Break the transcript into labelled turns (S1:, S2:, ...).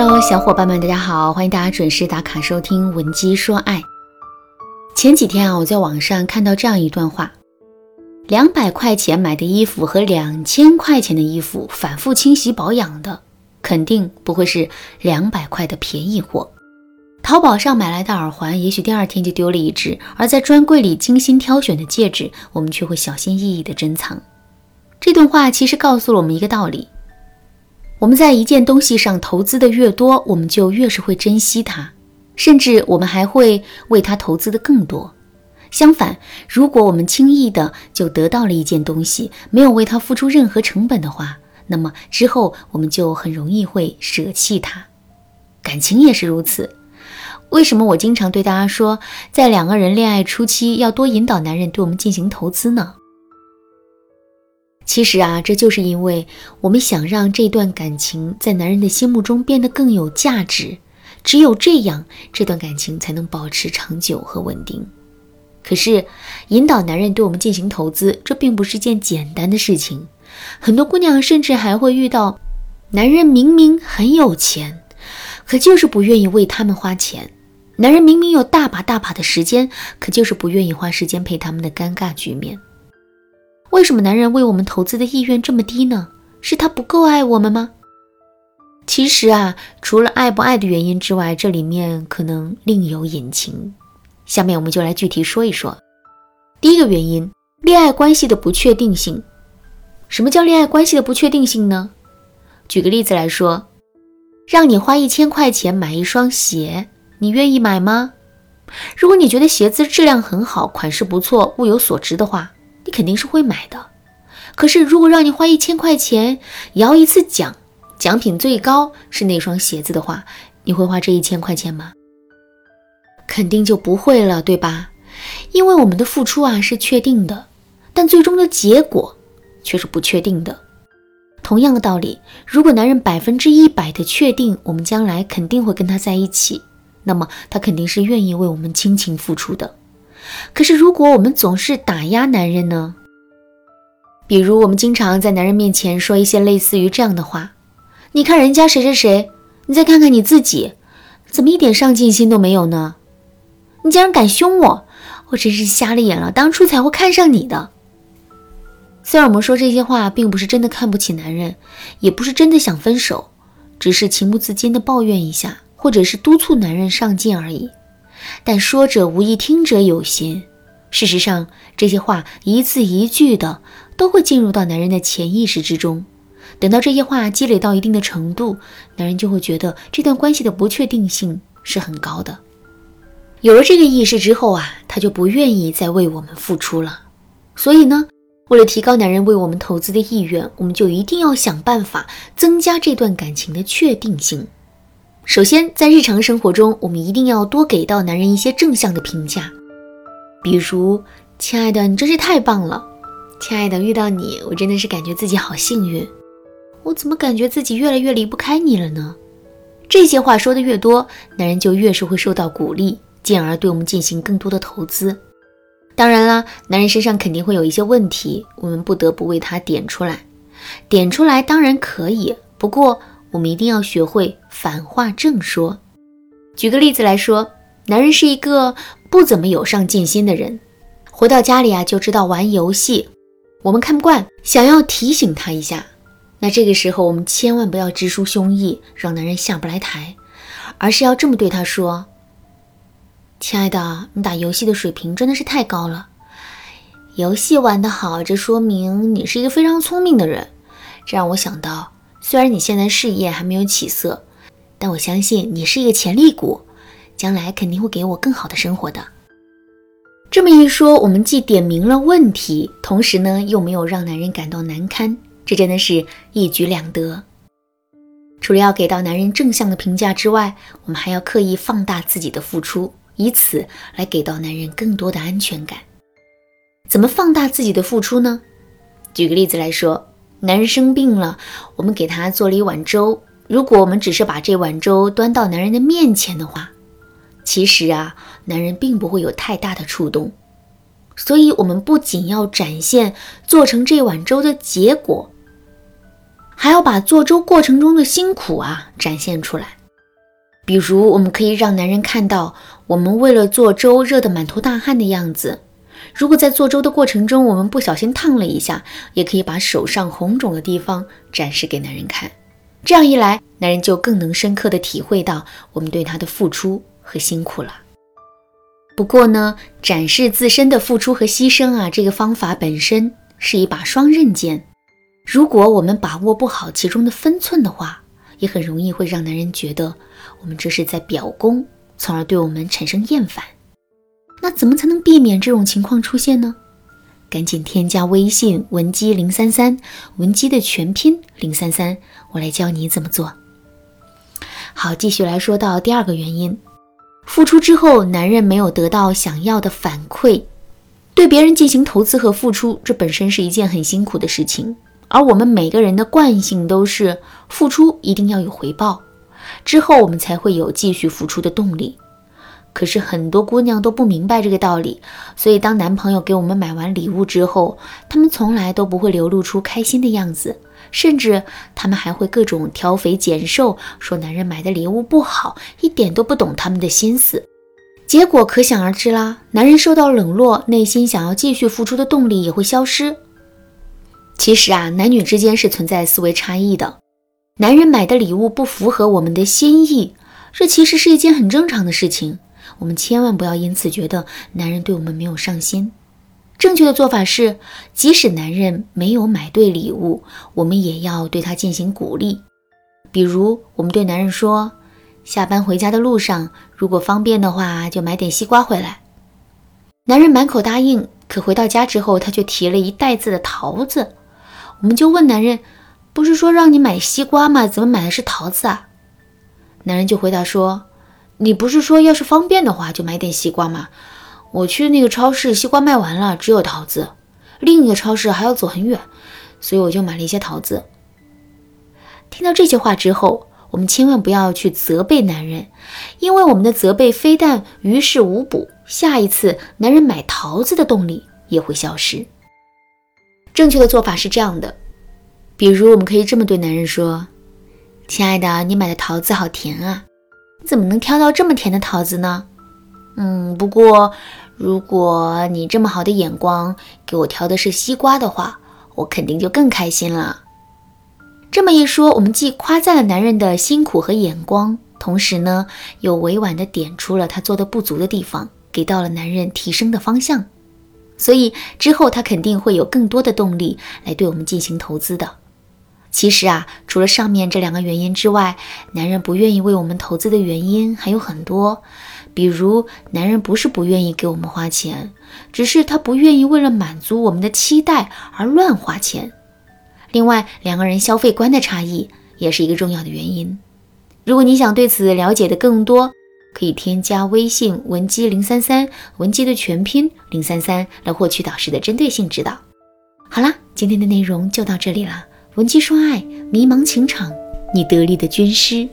S1: Hello，小伙伴们，大家好，欢迎大家准时打卡收听《文姬说爱》。前几天啊，我在网上看到这样一段话：两百块钱买的衣服和两千块钱的衣服，反复清洗保养的，肯定不会是两百块的便宜货。淘宝上买来的耳环，也许第二天就丢了一只；而在专柜里精心挑选的戒指，我们却会小心翼翼地珍藏。这段话其实告诉了我们一个道理：我们在一件东西上投资的越多，我们就越是会珍惜它，甚至我们还会为它投资的更多。相反，如果我们轻易的就得到了一件东西，没有为它付出任何成本的话，那么之后我们就很容易会舍弃它。感情也是如此。为什么我经常对大家说，在两个人恋爱初期要多引导男人对我们进行投资呢？其实啊，这就是因为我们想让这段感情在男人的心目中变得更有价值，只有这样，这段感情才能保持长久和稳定。可是，引导男人对我们进行投资，这并不是件简单的事情。很多姑娘甚至还会遇到，男人明明很有钱，可就是不愿意为他们花钱。男人明明有大把大把的时间，可就是不愿意花时间陪他们的尴尬局面。为什么男人为我们投资的意愿这么低呢？是他不够爱我们吗？其实啊，除了爱不爱的原因之外，这里面可能另有隐情。下面我们就来具体说一说。第一个原因，恋爱关系的不确定性。什么叫恋爱关系的不确定性呢？举个例子来说，让你花一千块钱买一双鞋。你愿意买吗？如果你觉得鞋子质量很好，款式不错，物有所值的话，肯定是会买的。可是，如果让你花一千块钱摇一次奖，奖品最高是那双鞋子的话，你会花这一千块钱吗？肯定就不会了，对吧？因为我们的付出啊是确定的，但最终的结果却是不确定的。同样的道理，如果男人百分之一百的确定我们将来肯定会跟他在一起。那么他肯定是愿意为我们倾情付出的。可是如果我们总是打压男人呢？比如我们经常在男人面前说一些类似于这样的话：“你看人家谁谁谁，你再看看你自己，怎么一点上进心都没有呢？你竟然敢凶我，我真是瞎了眼了，当初才会看上你的。”虽然我们说这些话，并不是真的看不起男人，也不是真的想分手，只是情不自禁的抱怨一下。或者是督促男人上进而已，但说者无意，听者有心。事实上，这些话一字一句的都会进入到男人的潜意识之中。等到这些话积累到一定的程度，男人就会觉得这段关系的不确定性是很高的。有了这个意识之后啊，他就不愿意再为我们付出了。所以呢，为了提高男人为我们投资的意愿，我们就一定要想办法增加这段感情的确定性。首先，在日常生活中，我们一定要多给到男人一些正向的评价，比如“亲爱的，你真是太棒了”，“亲爱的，遇到你，我真的是感觉自己好幸运”，“我怎么感觉自己越来越离不开你了呢？”这些话说的越多，男人就越是会受到鼓励，进而对我们进行更多的投资。当然啦，男人身上肯定会有一些问题，我们不得不为他点出来。点出来当然可以，不过。我们一定要学会反话正说。举个例子来说，男人是一个不怎么有上进心的人，回到家里啊就知道玩游戏，我们看不惯，想要提醒他一下。那这个时候我们千万不要直抒胸臆，让男人下不来台，而是要这么对他说：“亲爱的，你打游戏的水平真的是太高了，游戏玩得好，这说明你是一个非常聪明的人。这让我想到。”虽然你现在事业还没有起色，但我相信你是一个潜力股，将来肯定会给我更好的生活的。这么一说，我们既点明了问题，同时呢又没有让男人感到难堪，这真的是一举两得。除了要给到男人正向的评价之外，我们还要刻意放大自己的付出，以此来给到男人更多的安全感。怎么放大自己的付出呢？举个例子来说。男人生病了，我们给他做了一碗粥。如果我们只是把这碗粥端到男人的面前的话，其实啊，男人并不会有太大的触动。所以，我们不仅要展现做成这碗粥的结果，还要把做粥过程中的辛苦啊展现出来。比如，我们可以让男人看到我们为了做粥热得满头大汗的样子。如果在做粥的过程中，我们不小心烫了一下，也可以把手上红肿的地方展示给男人看。这样一来，男人就更能深刻地体会到我们对他的付出和辛苦了。不过呢，展示自身的付出和牺牲啊，这个方法本身是一把双刃剑。如果我们把握不好其中的分寸的话，也很容易会让男人觉得我们这是在表功，从而对我们产生厌烦。那怎么才能避免这种情况出现呢？赶紧添加微信文姬零三三，文姬的全拼零三三，我来教你怎么做。好，继续来说到第二个原因，付出之后，男人没有得到想要的反馈。对别人进行投资和付出，这本身是一件很辛苦的事情。而我们每个人的惯性都是付出一定要有回报，之后我们才会有继续付出的动力。可是很多姑娘都不明白这个道理，所以当男朋友给我们买完礼物之后，他们从来都不会流露出开心的样子，甚至他们还会各种挑肥拣瘦，说男人买的礼物不好，一点都不懂他们的心思。结果可想而知啦，男人受到冷落，内心想要继续付出的动力也会消失。其实啊，男女之间是存在思维差异的。男人买的礼物不符合我们的心意，这其实是一件很正常的事情。我们千万不要因此觉得男人对我们没有上心。正确的做法是，即使男人没有买对礼物，我们也要对他进行鼓励。比如，我们对男人说：“下班回家的路上，如果方便的话，就买点西瓜回来。”男人满口答应，可回到家之后，他却提了一袋子的桃子。我们就问男人：“不是说让你买西瓜吗？怎么买的是桃子啊？”男人就回答说：“你不是说要是方便的话就买点西瓜吗？我去的那个超市西瓜卖完了，只有桃子。另一个超市还要走很远，所以我就买了一些桃子。”听到这些话之后，我们千万不要去责备男人，因为我们的责备非但于事无补，下一次男人买桃子的动力也会消失。正确的做法是这样的，比如我们可以这么对男人说：“亲爱的，你买的桃子好甜啊，你怎么能挑到这么甜的桃子呢？嗯，不过如果你这么好的眼光给我挑的是西瓜的话，我肯定就更开心了。”这么一说，我们既夸赞了男人的辛苦和眼光，同时呢，又委婉的点出了他做的不足的地方，给到了男人提升的方向。所以之后他肯定会有更多的动力来对我们进行投资的。其实啊，除了上面这两个原因之外，男人不愿意为我们投资的原因还有很多。比如，男人不是不愿意给我们花钱，只是他不愿意为了满足我们的期待而乱花钱。另外，两个人消费观的差异也是一个重要的原因。如果你想对此了解的更多，可以添加微信文姬零三三，文姬的全拼零三三，来获取导师的针对性指导。好啦，今天的内容就到这里了。文姬说爱，迷茫情场，你得力的军师。